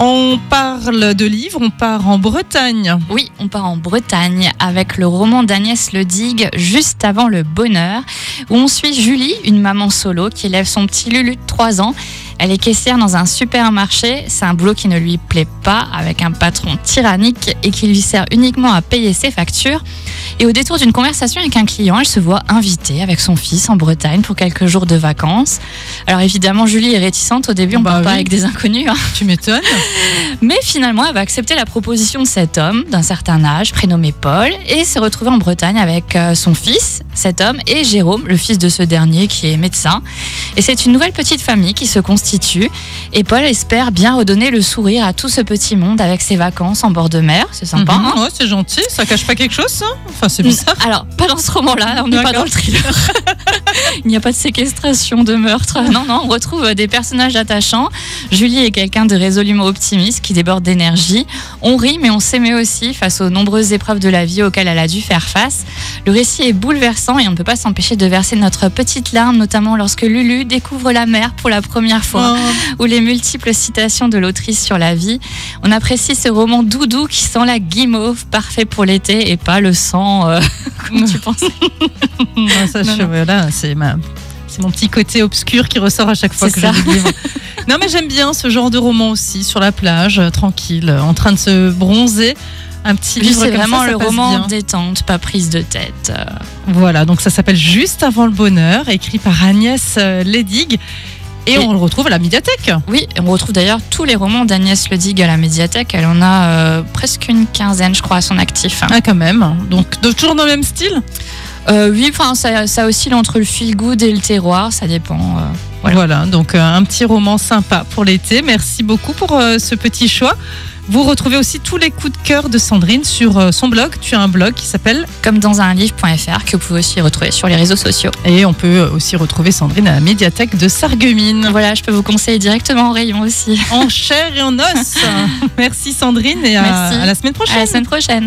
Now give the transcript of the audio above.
On parle de livres, on part en Bretagne. Oui, on part en Bretagne avec le roman d'Agnès Ledigue, Juste avant le bonheur, où on suit Julie, une maman solo qui élève son petit Lulu de 3 ans. Elle est caissière dans un supermarché. C'est un boulot qui ne lui plaît pas, avec un patron tyrannique et qui lui sert uniquement à payer ses factures. Et au détour d'une conversation avec un client, elle se voit invitée avec son fils en Bretagne pour quelques jours de vacances. Alors évidemment, Julie est réticente au début, on ne Bah part pas oui. avec des inconnus. hein. Tu m'étonnes Mais finalement, elle va accepter la proposition de cet homme d'un certain âge, prénommé Paul, et se retrouver en Bretagne avec euh, son fils, cet homme, et Jérôme, le fils de ce dernier qui est médecin. Et c'est une nouvelle petite famille qui se constitue. Et Paul espère bien redonner le sourire à tout ce petit monde avec ses vacances en bord de mer. C'est sympa, Mhm, hein ouais, c'est gentil, ça cache pas quelque chose ça? Enfin c'est bizarre. alors, pas dans ce roman-là, là, on n'est pas dans le thriller. Il n'y a pas de séquestration, de meurtre. Non, non, on retrouve euh, des personnages attachants. Julie est quelqu'un de résolument optimiste qui déborde d'énergie. On rit, mais on s'émet aussi face aux nombreuses épreuves de la vie auxquelles elle a dû faire face. Le récit est bouleversant et on ne peut pas s'empêcher de verser notre petite larme, notamment lorsque Lulu découvre la mer pour la première fois Oh, ou les multiples citations de l'autrice sur la vie. On apprécie ce roman doudou qui sent la guimauve, parfait pour l'été et pas le sang euh, comme tu pensais. non, ça, Non, je- non. voilà, c'est ma- c'est mon petit côté obscur qui ressort à chaque fois que ça. je lis le livre. Non mais j'aime bien ce genre de roman aussi, sur la plage, euh, tranquille, en train de se bronzer. Un petit livre c'est vraiment ça, ça le roman bien. détente, pas prise de tête. Euh, Voilà, donc ça s'appelle Juste avant le bonheur, écrit par Agnès euh, Ledig. Et, Et- on le retrouve à la médiathèque. Oui, on retrouve d'ailleurs tous les romans d'Agnès Ledig à la médiathèque. Elle en a euh, presque une quinzaine, je crois, à son actif. Ah, quand même. Donc, toujours dans le même style? Euh, oui, enfin, ça, ça oscille entre le feel good et le terroir, ça dépend. euh. Voilà, Voilà. donc euh, un petit roman sympa pour l'été. Merci beaucoup pour ce petit choix. Vous retrouvez aussi tous les coups de cœur de Sandrine sur son blog. Tu as un blog qui s'appelle Comme dans un livre.fr que vous pouvez aussi retrouver sur les réseaux sociaux. et on peut aussi retrouver Sandrine à la médiathèque de Sarreguemines. Voilà, je peux vous conseiller directement au rayon aussi. En chair et en os. Merci Sandrine et à, Merci. à la semaine prochaine. À la semaine prochaine.